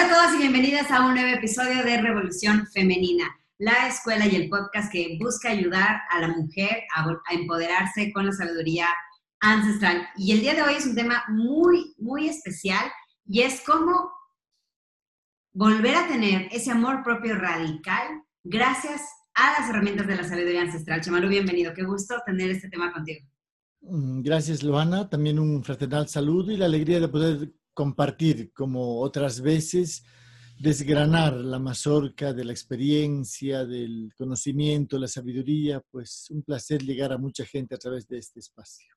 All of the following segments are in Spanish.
Hola a todos y bienvenidas a un nuevo episodio de Revolución Femenina, la escuela y el podcast que busca ayudar a la mujer a, a, empoderarse con la sabiduría ancestral. Y el día de hoy es un tema muy, muy especial y es cómo volver a tener ese amor propio radical gracias a las herramientas de la sabiduría ancestral. Chamalu, bienvenido. Qué gusto tener este tema contigo. Mm, gracias, Loana. También un fraternal saludo y la alegría de poder compartir, como otras veces, desgranar la mazorca de la experiencia, del conocimiento, la sabiduría. Pues un placer llegar a mucha gente a través de este espacio.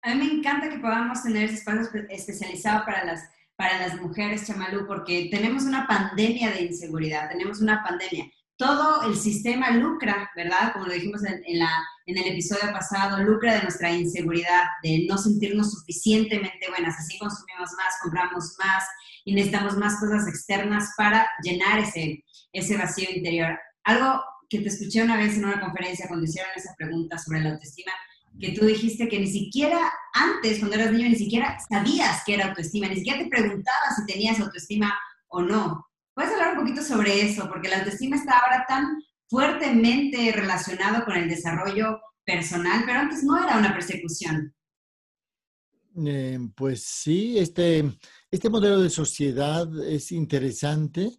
A mí me encanta que podamos tener ese espacio especializado para las, para las mujeres, Chamalú, porque tenemos una pandemia de inseguridad, tenemos una pandemia todo el sistema lucra, ¿verdad? Como lo dijimos en, en, el episodio pasado, lucra de nuestra inseguridad, de no sentirnos suficientemente buenas. Así consumimos más, compramos más y necesitamos más cosas externas para llenar ese, ese vacío interior. Algo que te escuché una vez en una conferencia cuando hicieron esa pregunta sobre la autoestima, que tú dijiste que ni siquiera antes, cuando eras niño, ni siquiera sabías qué era autoestima, ni siquiera te preguntabas si tenías autoestima o no. ¿Puedes hablar un poquito sobre eso? Porque la autoestima está ahora tan fuertemente relacionado con el desarrollo personal, pero antes no era una persecución. Eh, pues sí, este, este modelo de sociedad es interesante,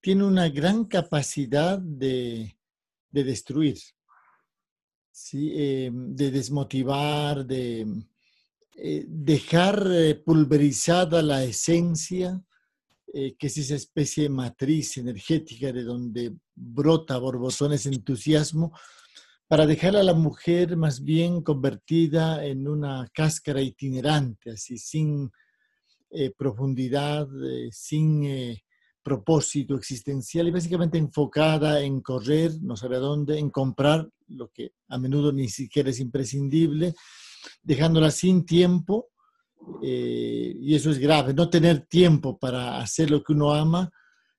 tiene una gran capacidad de, destruir, ¿sí? Eh, de desmotivar, de eh, dejar pulverizada la esencia eh, que es esa especie de matriz energética de donde brota borbotones entusiasmo, para dejar a la mujer más bien convertida en una cáscara itinerante, así sin eh, profundidad, eh, sin propósito existencial y básicamente enfocada en correr, no sabe a dónde, en comprar lo que a menudo ni siquiera es imprescindible, dejándola sin tiempo eh, y eso es grave. No tener tiempo para hacer lo que uno ama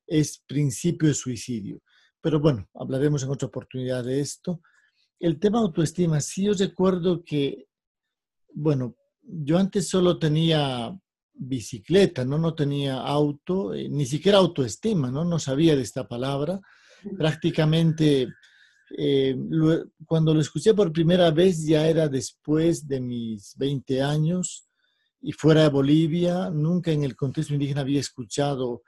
es principio de suicidio. Pero bueno, hablaremos en otra oportunidad de esto. El tema autoestima, sí yo recuerdo que, bueno, yo antes solo tenía bicicleta, ¿no? No tenía auto, eh, ni siquiera autoestima, ¿no? No sabía de esta palabra. Prácticamente, eh, cuando lo escuché por primera vez ya era después de mis 20 años y fuera de Bolivia, nunca en el contexto indígena había escuchado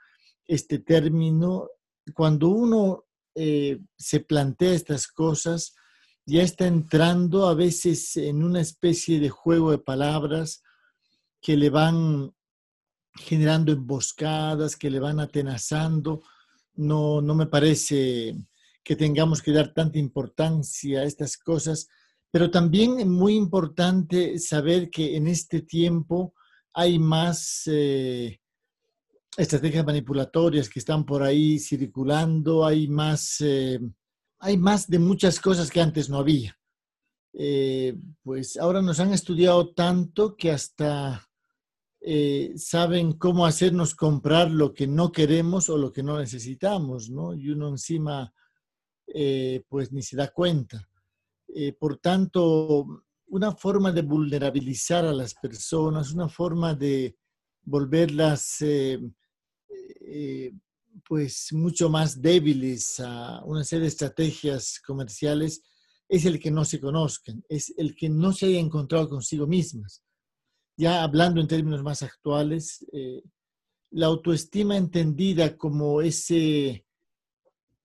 este término. Cuando uno eh, se plantea estas cosas, ya está entrando a veces en una especie de juego de palabras que le van generando emboscadas, que le van atenazando. No, no me parece que tengamos que dar tanta importancia a estas cosas pero también es muy importante saber que en este tiempo hay más eh, estrategias manipulatorias que están por ahí circulando, hay más, eh, hay más de muchas cosas que antes no había. Eh, pues ahora nos han estudiado tanto que hasta saben cómo hacernos comprar lo que no queremos o lo que no necesitamos, ¿no? Y uno encima, pues ni se da cuenta. Eh, por tanto, una forma de vulnerabilizar a las personas, una forma de volverlas eh, eh, pues mucho más débiles a una serie de estrategias comerciales, es el que no se conozcan, es el que no se haya encontrado consigo mismas. Ya hablando en términos más actuales, la autoestima entendida como ese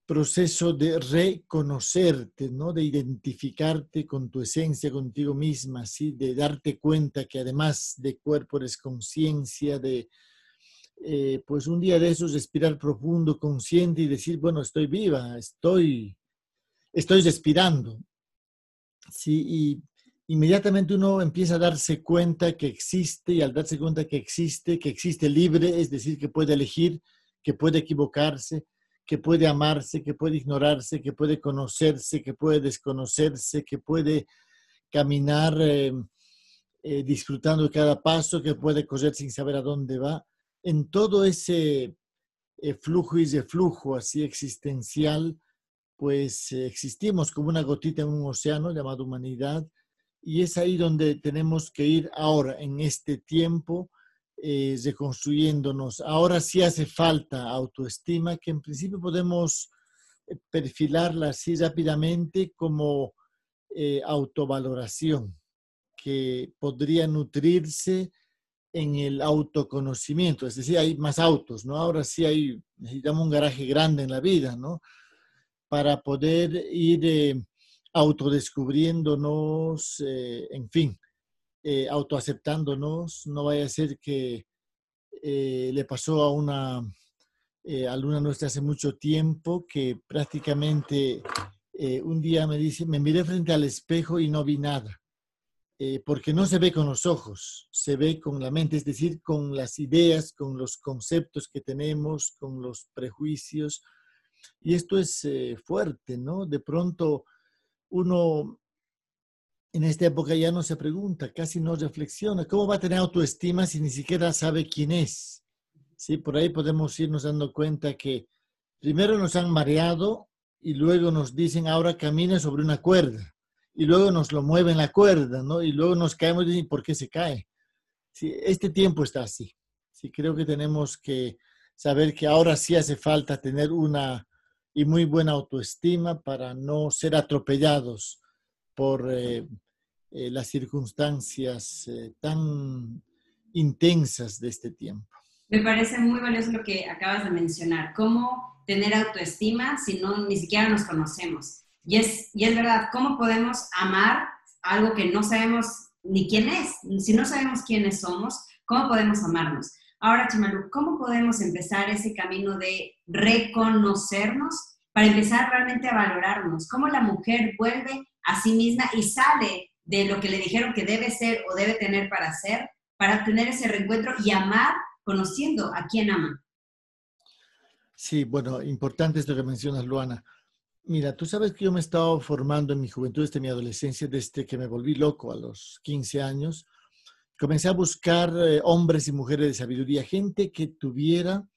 proceso de reconocerte, ¿no? de identificarte con tu esencia, contigo misma, ¿sí? de darte cuenta que además de cuerpo eres conciencia, de eh, pues un día de esos respirar profundo, consciente y decir, bueno, estoy viva, estoy, estoy respirando. ¿sí? Y inmediatamente uno empieza a darse cuenta que existe y al darse cuenta que existe, que existe libre, es decir, que puede elegir, que puede equivocarse, que puede amarse, que puede ignorarse, que puede conocerse, que puede desconocerse, que puede caminar eh, eh, disfrutando cada paso, que puede correr sin saber a dónde va. En todo ese eh, flujo y reflujo así existencial, pues existimos como una gotita en un océano llamado humanidad y es ahí donde tenemos que ir ahora, en este tiempo, eh, reconstruyéndonos. Ahora sí hace falta autoestima, que en principio podemos eh, perfilarla así rápidamente como eh, autovaloración, que podría nutrirse en el autoconocimiento, es decir, hay más autos, ¿no? Ahora sí hay, necesitamos un garaje grande en la vida, ¿no? Para poder ir eh, autodescubriéndonos, en fin, eh, autoaceptándonos, no vaya a ser que eh, le pasó a una alumna nuestra hace mucho tiempo que prácticamente un día me dice, me miré frente al espejo y no vi nada eh, porque no se ve con los ojos, se ve con la mente, es decir, con las ideas, con los conceptos que tenemos, con los prejuicios. Y esto es eh, fuerte, ¿no? De pronto uno en esta época ya no se pregunta, casi no reflexiona. ¿Cómo va a tener autoestima si ni siquiera sabe quién es? Sí, por ahí podemos irnos dando cuenta que primero nos han mareado y luego nos dicen ahora camina sobre una cuerda y luego nos lo mueven la cuerda, ¿no? Y luego nos caemos y dicen, ¿por qué se cae? Sí, este tiempo está así. Sí, creo que tenemos que saber que ahora sí hace falta tener una y muy buena autoestima para no ser atropellados por eh, eh, las circunstancias eh, tan intensas de este tiempo. Me parece muy valioso lo que acabas de mencionar, cómo tener autoestima si no ni siquiera nos conocemos. Y es, y es verdad, ¿cómo podemos amar algo que no sabemos ni quién es? Si no sabemos quiénes somos, ¿cómo podemos amarnos? Ahora, Chimalu, ¿cómo podemos empezar ese camino de reconocernos para empezar realmente a valorarnos? ¿Cómo la mujer vuelve a sí misma y sale de lo que le dijeron que debe ser o debe tener para ser, para tener ese reencuentro y amar conociendo a quién ama? Sí, bueno, importante esto que mencionas, Luana. Mira, tú sabes que yo me he estado formando en mi juventud, desde mi adolescencia, desde que me volví loco a los 15 años. Comencé a buscar eh, hombres y mujeres de sabiduría, gente que tuviera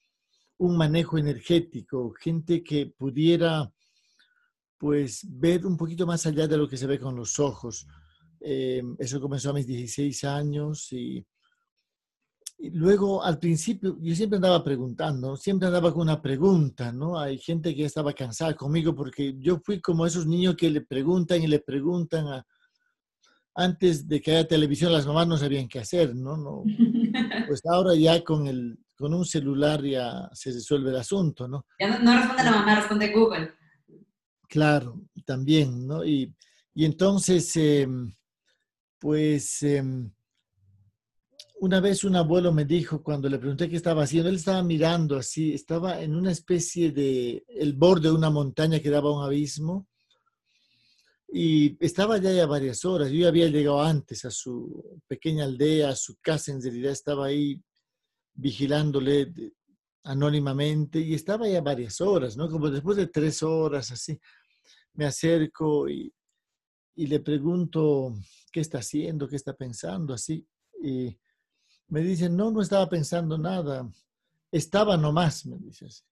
un manejo energético, gente que pudiera pues ver un poquito más allá de lo que se ve con los ojos. Eh, eso comenzó a mis 16 años y y luego, al principio, yo siempre andaba preguntando, siempre andaba con una pregunta, ¿no? Hay gente que estaba cansada conmigo porque yo fui como esos niños que le preguntan y le preguntan a, antes de que haya televisión, las mamás no sabían qué hacer, ¿no? no pues ahora ya con, el, con un celular ya se resuelve el asunto, ¿no? Ya no, responde la mamá, responde Google. Claro, también, ¿no? Y, y entonces, em, pues... Em, una vez un abuelo me dijo, cuando le pregunté qué estaba haciendo, él estaba mirando así, estaba en una especie de, el borde de una montaña que daba un abismo, y estaba ya ya varias horas. Yo ya había llegado antes a su pequeña aldea, a su casa, en realidad estaba ahí vigilándole anónimamente y estaba ya varias horas, ¿no? Como después de tres horas así, me acerco y, y le pregunto qué está haciendo, qué está pensando, así. Y me dicen, no, no estaba pensando nada, estaba nomás, me dice así.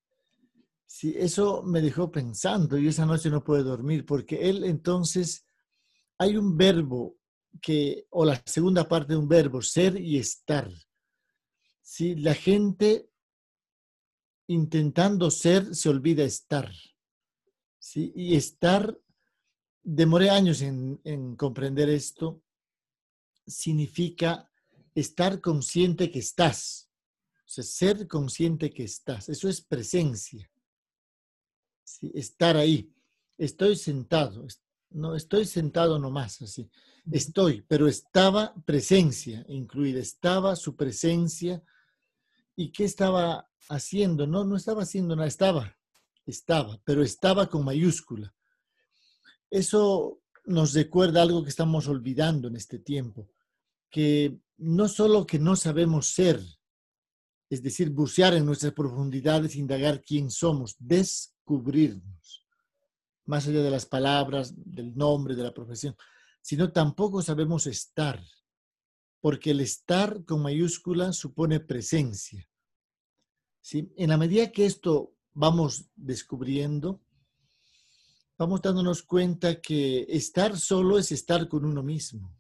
Sí, eso me dejó pensando y esa noche no pude dormir porque él entonces, hay un verbo que, o la segunda parte de un verbo, ser y estar. Si la gente intentando ser se olvida estar. ¿sí? Y estar, demoré años en, en comprender esto, significa estar consciente que estás. O sea, ser consciente que estás. Eso es presencia. Estar ahí. Estoy sentado. No estoy sentado nomás así. Estoy, pero estaba presencia incluida. Estaba su presencia. ¿Y qué estaba haciendo? No, no estaba haciendo nada. Estaba. Estaba, pero estaba con mayúscula. Eso nos recuerda algo que estamos olvidando en este tiempo, que no solo que no sabemos ser, es decir, bucear en nuestras profundidades, indagar quién somos, descubrirnos, más allá de las palabras, del nombre, de la profesión, sino tampoco sabemos estar, porque el estar con mayúscula supone presencia. ¿Sí? En la medida que esto vamos descubriendo, vamos dándonos cuenta que estar solo es estar con uno mismo.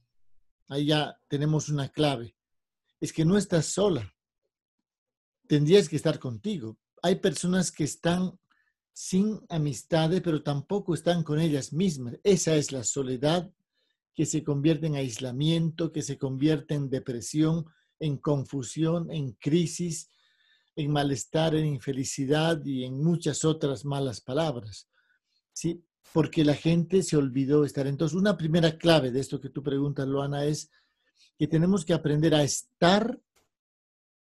Ahí ya tenemos una clave. Es que no estás sola. tendrías que estar contigo. Hay personas que están sin amistades, pero tampoco están con ellas mismas. Esa es la soledad que se convierte en aislamiento, que se convierte en depresión, en confusión, en crisis, en malestar, en infelicidad y en muchas otras malas palabras. ¿Sí? Porque la gente se olvidó estar. Entonces, una primera clave de esto que tú preguntas, Luana, es que tenemos que aprender a estar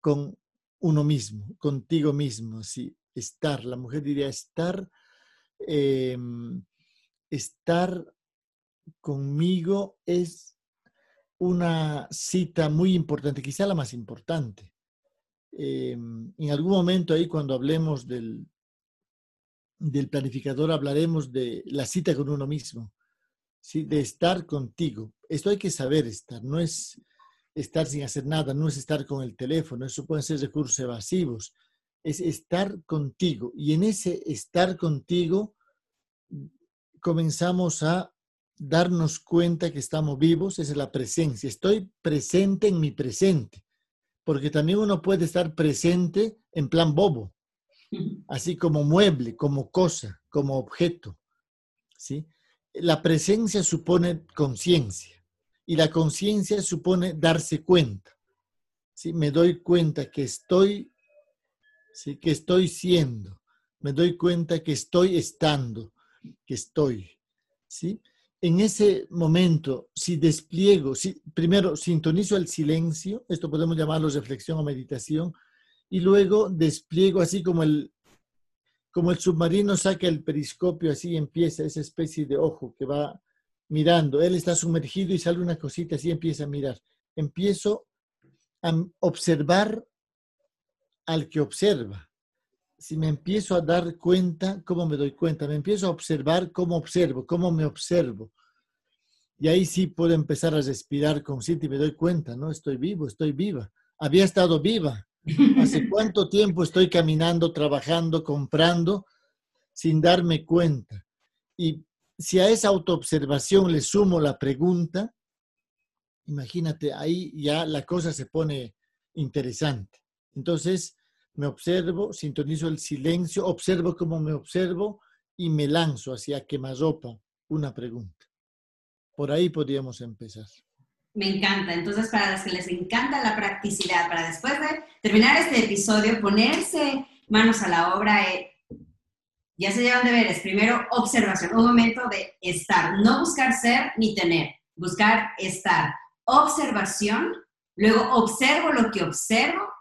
con uno mismo, contigo mismo, sí, estar. La mujer diría estar, em, estar conmigo es una cita muy importante, quizá la más importante. Em, en algún momento ahí cuando hablemos del, del planificador hablaremos de la cita con uno mismo, ¿sí? de estar contigo. Esto hay que saber estar, no es estar sin hacer nada, no es estar con el teléfono, eso pueden ser recursos evasivos, es estar contigo. Y en ese estar contigo comenzamos a darnos cuenta que estamos vivos, esa es la presencia. Estoy presente en mi presente, porque también uno puede estar presente en plan bobo, así como mueble, como cosa, como objeto. ¿sí? La presencia supone conciencia y la conciencia supone darse cuenta. ¿sí? Me doy cuenta que estoy, ¿sí? que estoy siendo, me doy cuenta que estoy estando, que estoy. ¿sí? en ese momento, si despliego, si, primero sintonizo el silencio, esto podemos llamarlo reflexión o meditación, y luego despliego así como el, como el submarino saca el periscopio, así empieza esa especie de ojo que va mirando. Él está sumergido y sale una cosita, así empieza a mirar. Empiezo a observar al que observa si me empiezo a dar cuenta, ¿cómo me doy cuenta? Me empiezo a observar cómo observo, cómo me observo. Y ahí sí puedo empezar a respirar consciente y me doy cuenta, ¿no? Estoy vivo, estoy viva. Había estado viva. ¿Hace cuánto tiempo estoy caminando, trabajando, comprando sin darme cuenta? Y si a esa autoobservación le sumo la pregunta, imagínate, ahí ya la cosa se pone interesante. Entonces, me observo, sintonizo el silencio, observo cómo me observo y me lanzo hacia quemarropa una pregunta. Por ahí podríamos empezar. Me encanta. Entonces, para las que les encanta la practicidad, para después de terminar este episodio, ponerse manos a la obra, eh, ya se llevan deberes. Primero, observación, un momento de estar, no buscar ser ni tener, buscar estar. Observación, luego observo lo que observo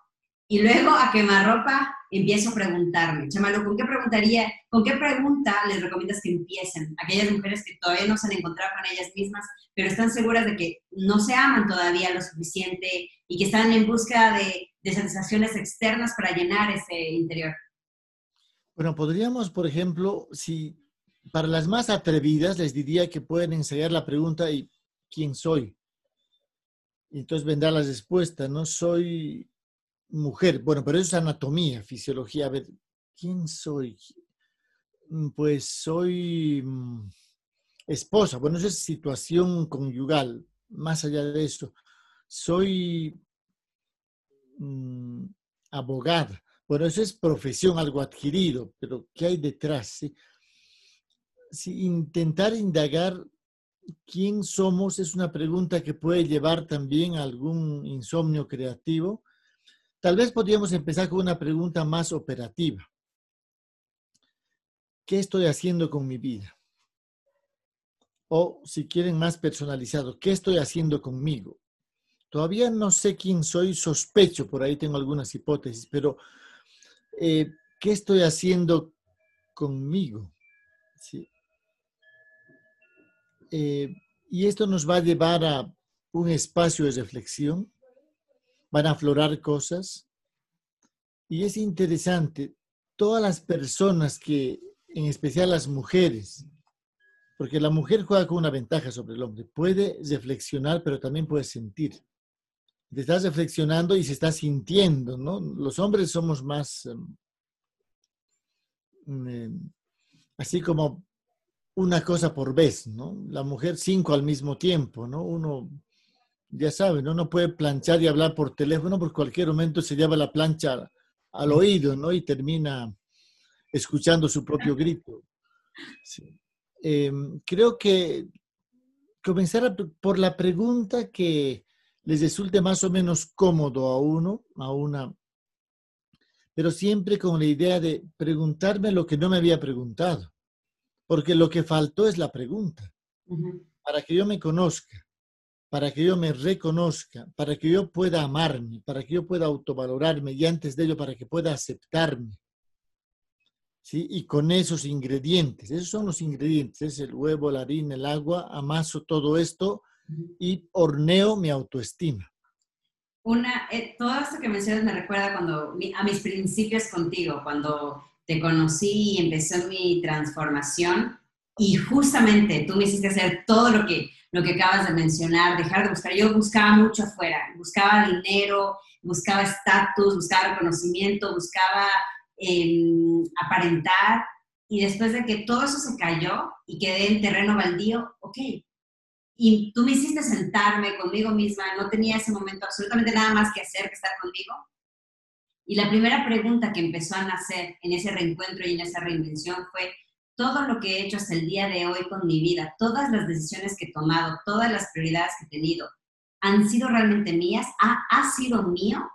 y luego a quemarropa empiezo a preguntarme, Chamalo, ¿con qué preguntaría, con qué pregunta les recomiendas que empiecen? Aquellas mujeres que todavía no se han encontrado con ellas mismas, pero están seguras de que no se aman todavía lo suficiente y que están en búsqueda de, de sensaciones externas para llenar ese interior. Bueno, podríamos, por ejemplo, si para las más atrevidas les diría que pueden ensayar la pregunta ¿y quién soy? Y entonces vendrá la respuesta, no soy mujer. Bueno, pero eso es anatomía, fisiología. A ver, ¿quién soy? Mm, pues soy mm, esposa. Bueno, eso es situación conyugal. Más allá de eso, soy mm, abogada. Bueno, eso es profesión, algo adquirido, pero ¿qué hay detrás? Si intentar indagar quién somos es una pregunta que puede llevar también a algún insomnio creativo Tal vez podríamos empezar con una pregunta más operativa. ¿Qué estoy haciendo con mi vida? O si quieren más personalizado, ¿qué estoy haciendo conmigo? Todavía no sé quién soy, sospecho, por ahí tengo algunas hipótesis, pero eh, ¿qué estoy haciendo conmigo? Eh, y esto nos va a llevar a un espacio de reflexión van a aflorar cosas. Y es interesante, todas las personas que, en especial las mujeres, porque la mujer juega con una ventaja sobre el hombre, puede reflexionar, pero también puede sentir. Te estás reflexionando y se está sintiendo, ¿no? Los hombres somos más, em, em, así como una cosa por vez, ¿no? La mujer cinco al mismo tiempo, ¿no? Uno ya saben, uno puede planchar y hablar por teléfono, por cualquier momento se lleva la plancha al oído, ¿no? Y termina escuchando su propio grito. Em, creo que comenzar por la pregunta que les resulte más o menos cómodo a uno, a una, pero siempre con la idea de preguntarme lo que no me había preguntado, porque lo que faltó es la pregunta, para que yo me conozca, para que yo me reconozca, para que yo pueda amarme, para que yo pueda autovalorarme y antes de ello para que pueda aceptarme. ¿Sí? Y con esos ingredientes, esos son los ingredientes, es el huevo, la harina, el agua, amaso todo esto y horneo mi autoestima. Una, eh, todo esto que mencionas me recuerda cuando, a mis principios contigo, cuando te conocí y empezó mi transformación y justamente tú me hiciste hacer todo lo que, lo que acabas de mencionar, dejar de buscar. Yo buscaba mucho afuera, buscaba dinero, buscaba estatus, buscaba reconocimiento, buscaba em, aparentar. Y después de que todo eso se cayó y quedé en terreno baldío, ok. Y tú me hiciste sentarme conmigo misma, no tenía ese momento absolutamente nada más que hacer que estar conmigo. Y la primera pregunta que empezó a nacer en ese reencuentro y en esa reinvención fue, todo lo que he hecho hasta el día de hoy con mi vida, todas las decisiones que he tomado, todas las prioridades que he tenido, ¿han sido realmente mías? ¿Ha, sido mío?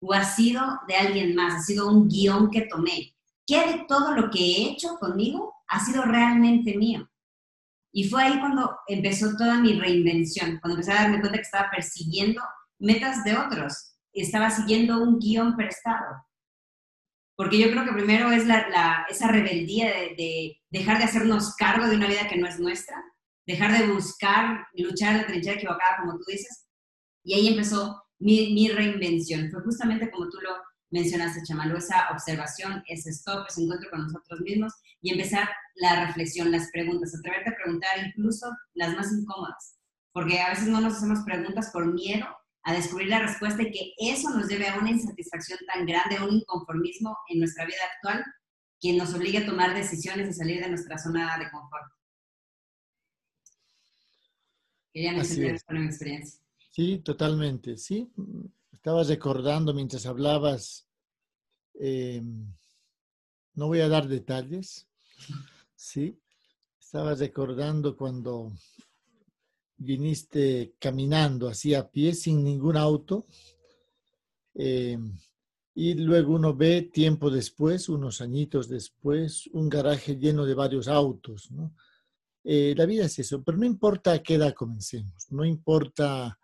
¿O ha sido de alguien más? ¿Ha sido un guion que tomé? ¿Qué de todo lo que he hecho conmigo ha sido realmente mío? Y fue ahí cuando empezó toda mi reinvención, cuando empecé a darme cuenta que estaba persiguiendo metas de otros, estaba siguiendo un guion prestado. Porque yo creo que primero es la, esa rebeldía de, dejar de hacernos cargo de una vida que no es nuestra, dejar de buscar luchar en la trinchera equivocada, como tú dices. Y ahí empezó mi, mi reinvención. Fue justamente como tú lo mencionaste, Chamalu, esa observación, ese stop, ese encuentro con nosotros mismos y empezar la reflexión, las preguntas, atreverte a preguntar incluso las más incómodas. Porque a veces no nos hacemos preguntas por miedo a descubrir la respuesta y que eso nos lleve a una insatisfacción tan grande, a un inconformismo en nuestra vida actual que nos obligue a tomar decisiones y salir de nuestra zona de confort. Quería mencionar con mi experiencia. Sí, totalmente. Sí, estabas recordando mientras hablabas, eh, no voy a dar detalles, sí, estabas recordando cuando viniste caminando así a pie sin ningún auto. Eh, y luego uno ve tiempo después, unos añitos después, un garaje lleno de varios autos. Eh, la vida es eso, pero no importa a qué edad comencemos, no importa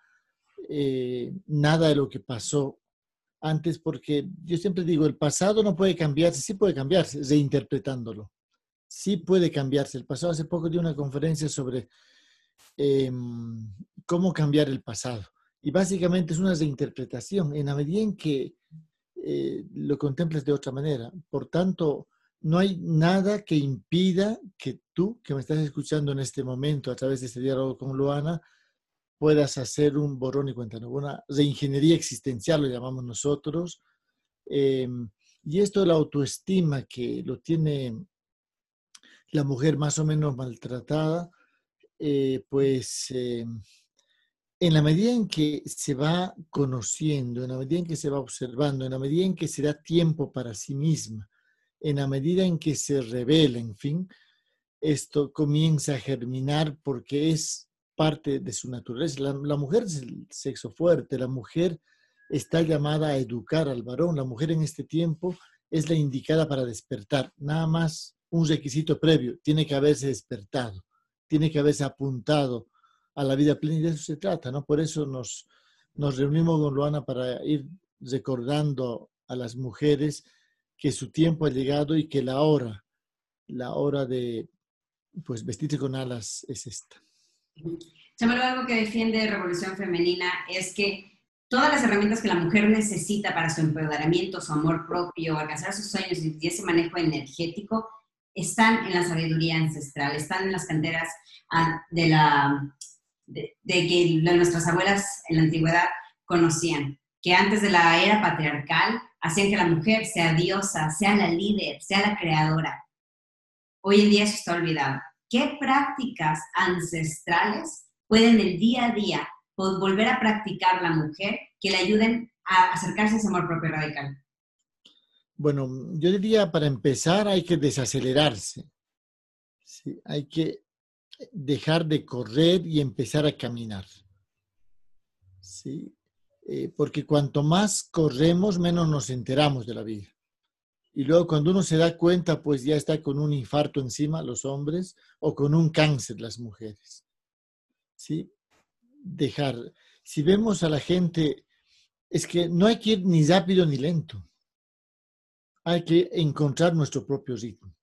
eh, nada de lo que pasó antes, porque yo siempre digo, el pasado no puede cambiarse, sí puede cambiarse, reinterpretándolo. Sí puede cambiarse. El pasado hace poco di una conferencia sobre Em, cómo cambiar el pasado. Y básicamente es una reinterpretación en la medida en que eh, lo contemples de otra manera. Por tanto, no hay nada que impida que tú, que me estás escuchando en este momento a través de este diálogo con Luana, puedas hacer un borrón y cuenta nueva, una reingeniería existencial, lo llamamos nosotros. Em, y esto de la autoestima que lo tiene la mujer más o menos maltratada, eh, pues eh, en la medida en que se va conociendo, en la medida en que se va observando, en la medida en que se da tiempo para sí misma, en la medida en que se revela, en fin, esto comienza a germinar porque es parte de su naturaleza. La, la, mujer es el sexo fuerte, la mujer está llamada a educar al varón, la mujer en este tiempo es la indicada para despertar, nada más un requisito previo, tiene que haberse despertado tiene que haberse apuntado a la vida plena y de eso se trata, ¿no? Por eso nos, nos reunimos con Luana para ir recordando a las mujeres que su tiempo ha llegado y que la hora, la hora de pues vestirse con alas es esta. Chamalo, algo que defiende Revolución Femenina es que todas las herramientas que la mujer necesita para su empoderamiento, su amor propio, alcanzar sus sueños y ese manejo energético están en la sabiduría ancestral, están en las canteras ah, de, la, que nuestras abuelas en la antigüedad conocían, que antes de la era patriarcal hacían que la mujer sea diosa, sea la líder, sea la creadora. Hoy en día eso está olvidado. ¿Qué prácticas ancestrales pueden el día a día volver a practicar la mujer que le ayuden a acercarse a ese amor propio radical? Bueno, yo diría para empezar hay que desacelerarse. ¿sí? Hay que dejar de correr y empezar a caminar. ¿sí? Eh, porque cuanto más corremos, menos nos enteramos de la vida. Y luego cuando uno se da cuenta, pues ya está con un infarto encima los hombres o con un cáncer las mujeres. ¿Sí? Dejar. Si vemos a la gente, es que no hay que ir ni rápido ni lento. Hay que encontrar nuestro propio ritmo.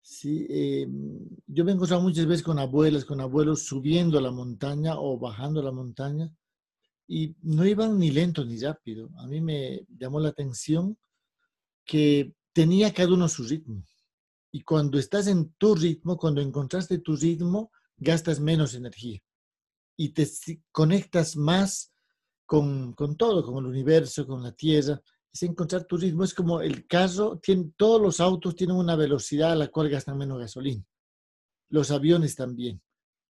Sí, eh, yo me he encontrado muchas veces con abuelas, con abuelos subiendo a la montaña o bajando la montaña y no iban ni lento ni rápido. A mí me llamó la atención que tenía cada uno su ritmo. Y cuando estás en tu ritmo, cuando encontraste tu ritmo, gastas menos energía y te conectas más con, con todo, con el universo, con la tierra. Es encontrar tu ritmo. Es como el tiene, todos los autos tienen una velocidad a la cual gastan menos gasolina. Los aviones también.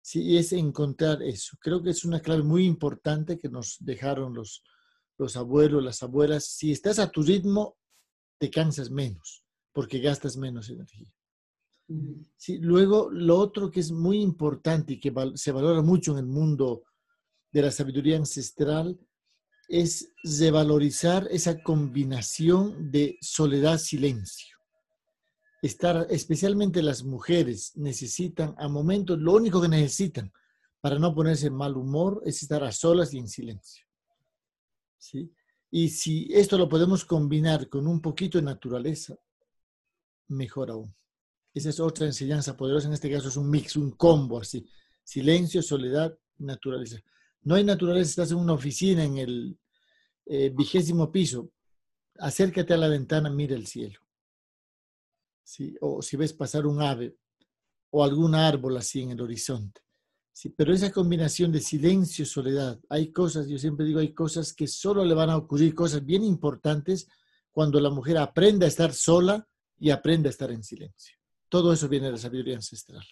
Sí, es encontrar eso. Creo que es una clave muy importante que nos dejaron los, los abuelos, las abuelas. Si estás a tu ritmo, te cansas menos porque gastas menos energía. Sí, luego, lo otro que es muy importante y que se valora mucho en el mundo de la sabiduría ancestral es revalorizar esa combinación de soledad-silencio estar, especialmente las mujeres, necesitan a momentos, lo único que necesitan para no ponerse en mal humor es estar a solas y en silencio. ¿Sí? Y si esto lo podemos combinar con un poquito de naturaleza, mejor aún. Esa es otra enseñanza poderosa, en este caso es un mix, un combo así. Silencio, soledad, naturaleza. No hay naturaleza, estás en una oficina en el eh, vigésimo piso, acércate a la ventana, mira el cielo o si ves pasar un ave o algún árbol así en el horizonte. Sí, pero esa combinación de silencio y soledad, hay cosas, yo siempre digo, hay cosas que solo le van a ocurrir, cosas bien importantes cuando la mujer aprende a estar sola y aprende a estar en silencio. Todo eso viene de la sabiduría ancestral.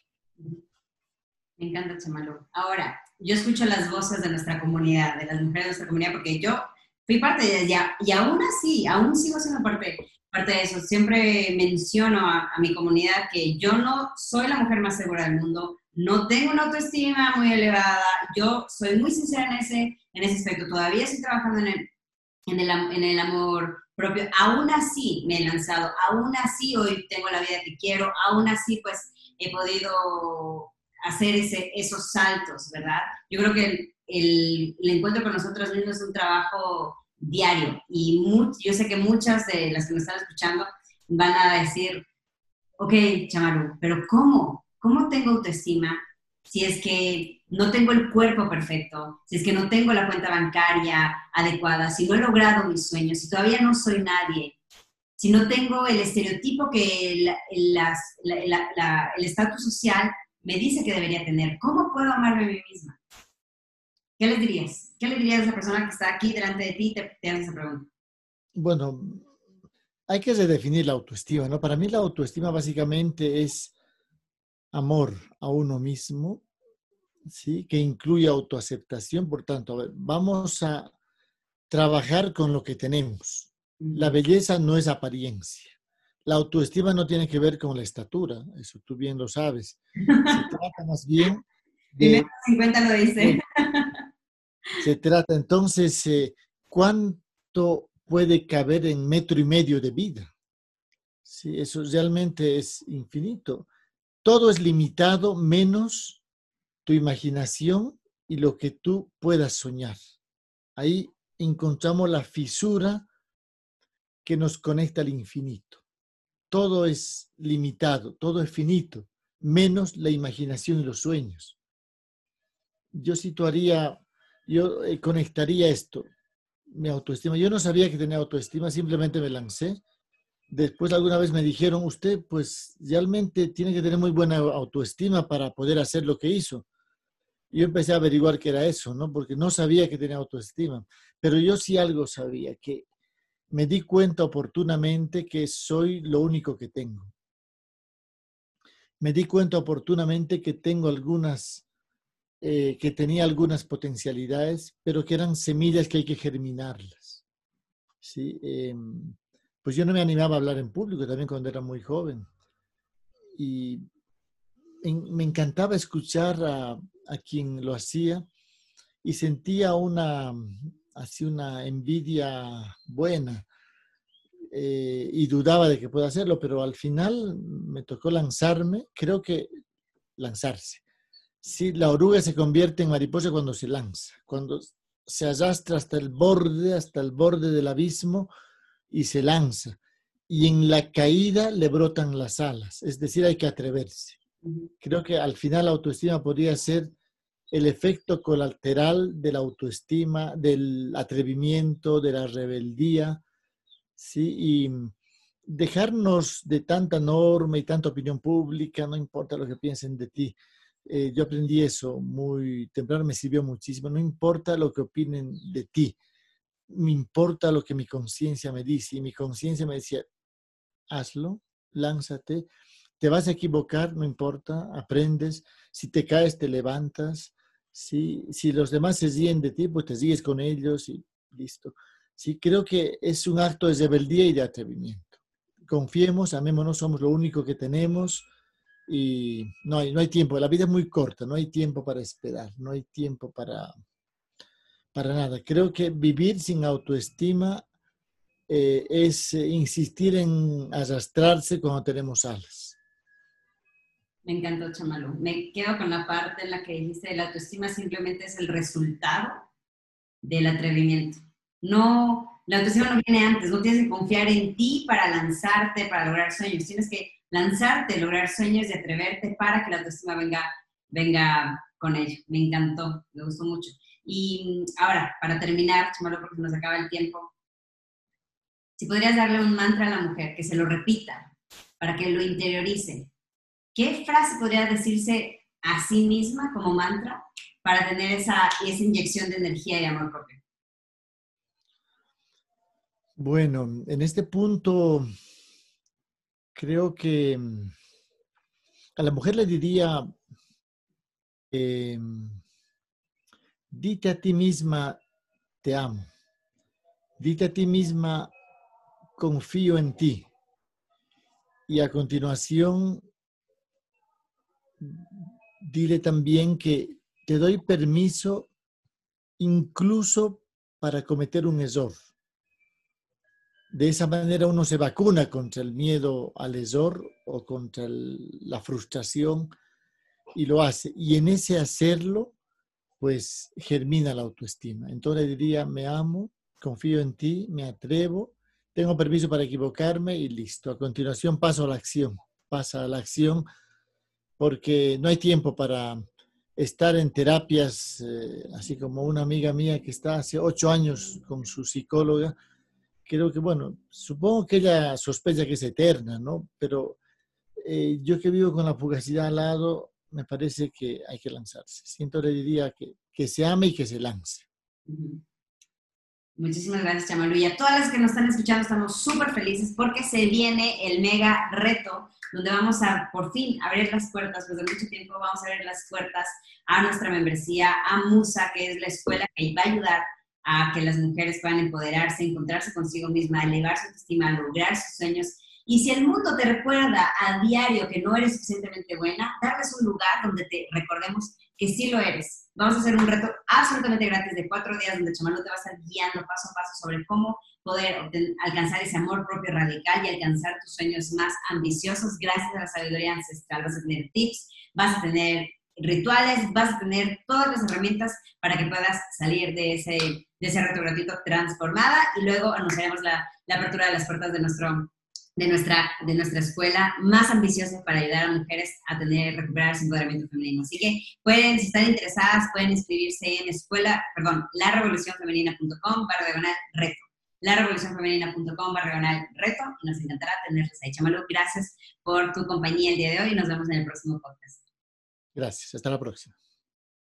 Me encanta, Chamalu. Ahora, yo escucho las voces de nuestra comunidad, de las mujeres de nuestra comunidad, porque yo fui parte de ella y aún así, aún sigo siendo parte Aparte de eso, siempre menciono a, mi comunidad que yo no soy la mujer más segura del mundo, no tengo una autoestima muy elevada, yo soy muy sincera en ese, en ese aspecto, todavía estoy trabajando en el, en el, en el amor propio, aún así me he lanzado, aún así hoy tengo la vida que quiero, aún así pues he podido hacer ese, esos saltos, ¿verdad? Yo creo que el, el, encuentro con nosotros mismos es un trabajo diario. Y yo sé que muchas de las que me están escuchando van a decir, ok, Chamaru, pero ¿cómo? ¿Cómo tengo autoestima si es que no tengo el cuerpo perfecto, si es que no tengo la cuenta bancaria adecuada, si no he logrado mis sueños, si todavía no soy nadie, si no tengo el estereotipo que el estatus social me dice que debería tener? ¿Cómo puedo amarme a mí misma? ¿Qué le dirías? ¿Qué le dirías a esa persona que está aquí delante de ti y te, hace esa pregunta? Bueno, hay que redefinir la autoestima, ¿no? Para mí la autoestima básicamente es amor a uno mismo, ¿sí? Que incluye autoaceptación. Por tanto, vamos a trabajar con lo que tenemos. La belleza no es apariencia. La autoestima no tiene que ver con la estatura, eso tú bien lo sabes. Se trata más bien de... 50 lo dice. Se trata entonces, eh, ¿cuánto puede caber en metro y medio de vida? Sí, eso realmente es infinito. Todo es limitado menos tu imaginación y lo que tú puedas soñar. Ahí encontramos la fisura que nos conecta al infinito. Todo es limitado, todo es finito, menos la imaginación y los sueños. Yo situaría yo eh, conectaría esto, mi autoestima. Yo no sabía que tenía autoestima, simplemente me lancé. Después alguna vez me dijeron, usted pues realmente tiene que tener muy buena autoestima para poder hacer lo que hizo. Yo empecé a averiguar qué era eso, ¿no? Porque no sabía que tenía autoestima. Pero yo sí algo sabía, que me di cuenta oportunamente que soy lo único que tengo. Me di cuenta oportunamente que tengo algunas eh, que tenía algunas potencialidades, pero que eran semillas que hay que germinarlas. ¿sí? Em, pues yo no me animaba a hablar en público también cuando era muy joven. Y me encantaba escuchar a, a quien lo hacía y sentía una, así una envidia buena eh, y dudaba de que pueda hacerlo, pero al final me tocó lanzarme, creo que lanzarse. Sí, la oruga se convierte en mariposa cuando se lanza, cuando se arrastra hasta el borde, hasta el borde del abismo y se lanza. Y en la caída le brotan las alas, es decir, hay que atreverse. Creo que al final la autoestima podría ser el efecto colateral de la autoestima, del atrevimiento, de la rebeldía, ¿sí? Y dejarnos de tanta norma y tanta opinión pública, no importa lo que piensen de ti. Eh, yo aprendí eso muy temprano, me sirvió muchísimo. No importa lo que opinen de ti, me importa lo que mi conciencia me dice. Y mi conciencia me decía, hazlo, lánzate, te vas a equivocar, no importa, aprendes. Si te caes, te levantas. ¿Sí? Si los demás se ríen de ti, pues te sigues con ellos y listo. Sí, creo que es un acto de rebeldía y de atrevimiento. Confiemos, amémonos, somos lo único que tenemos y no hay, no hay tiempo. La vida es muy corta, no hay tiempo para esperar, no hay tiempo para, para nada. Creo que vivir sin autoestima eh, es insistir en arrastrarse cuando tenemos alas. Me encantó, Chamalu. Me quedo con la parte en la que dijiste la autoestima simplemente es el resultado del atrevimiento. No, la autoestima no viene antes, no tienes que confiar en ti para lanzarte, para lograr sueños. Tienes que lanzarte, lograr sueños y atreverte para que la autoestima venga, venga con ello. Me encantó, me gustó mucho. Y ahora, para terminar, Chamalu, porque nos acaba el tiempo, si podrías darle un mantra a la mujer, que se lo repita, para que lo interiorice, ¿Qué frase podría decirse a sí misma como mantra para tener esa, inyección de energía y amor propio? Bueno, en este punto creo que mm, a la mujer le diría, em, dite a ti misma, te amo. Dite a ti misma, confío en ti. Y a continuación, dile también que te doy permiso incluso para cometer un error. De esa manera uno se vacuna contra el miedo al error o contra la frustración y lo hace. Y en ese hacerlo, pues germina la autoestima. Entonces diría, me amo, confío en ti, me atrevo, tengo permiso para equivocarme y listo. A continuación paso a la acción. Pasa a la acción porque no hay tiempo para estar en terapias, eh, así como una amiga mía que está hace ocho años con su psicóloga. Creo que, bueno, supongo que ella sospecha que es eterna, ¿no? Pero eh, yo que vivo con la fugacidad al lado, me parece que hay que lanzarse. Siento le diría que, que se ame y que se lance. Muchísimas gracias, Chamalu. Y a todas las que nos están escuchando, estamos súper felices porque se viene el mega reto donde vamos a por fin abrir las puertas, pues de mucho tiempo vamos a abrir las puertas a nuestra membresía, a Musa, que es la escuela que va a ayudar a que las mujeres puedan empoderarse, encontrarse consigo misma, elevar su autoestima, lograr sus sueños. Y si el mundo te recuerda a diario que no eres suficientemente buena, darles un lugar donde te recordemos que sí lo eres. Vamos a hacer un reto absolutamente gratis de cuatro días donde Chamalo te va a estar guiando paso a paso sobre cómo poder alcanzar ese amor propio radical y alcanzar tus sueños más ambiciosos gracias a la sabiduría ancestral. Vas a tener tips, vas a tener rituales, vas a tener todas las herramientas para que puedas salir de ese, de ese reto gratuito transformada y luego anunciaremos la, la apertura de las puertas de nuestro de nuestra, de nuestra escuela más ambiciosa para ayudar a mujeres a tener, recuperar su empoderamiento femenino. Así que pueden, si están interesadas, pueden inscribirse en escuela, perdón, larevolucionfemenina.com barra diagonal reto. larevolucionfemenina.com barra diagonal reto y nos encantará tenerles ahí. Chamalu, gracias por tu compañía el día de hoy y nos vemos en el próximo podcast. Gracias, hasta la próxima.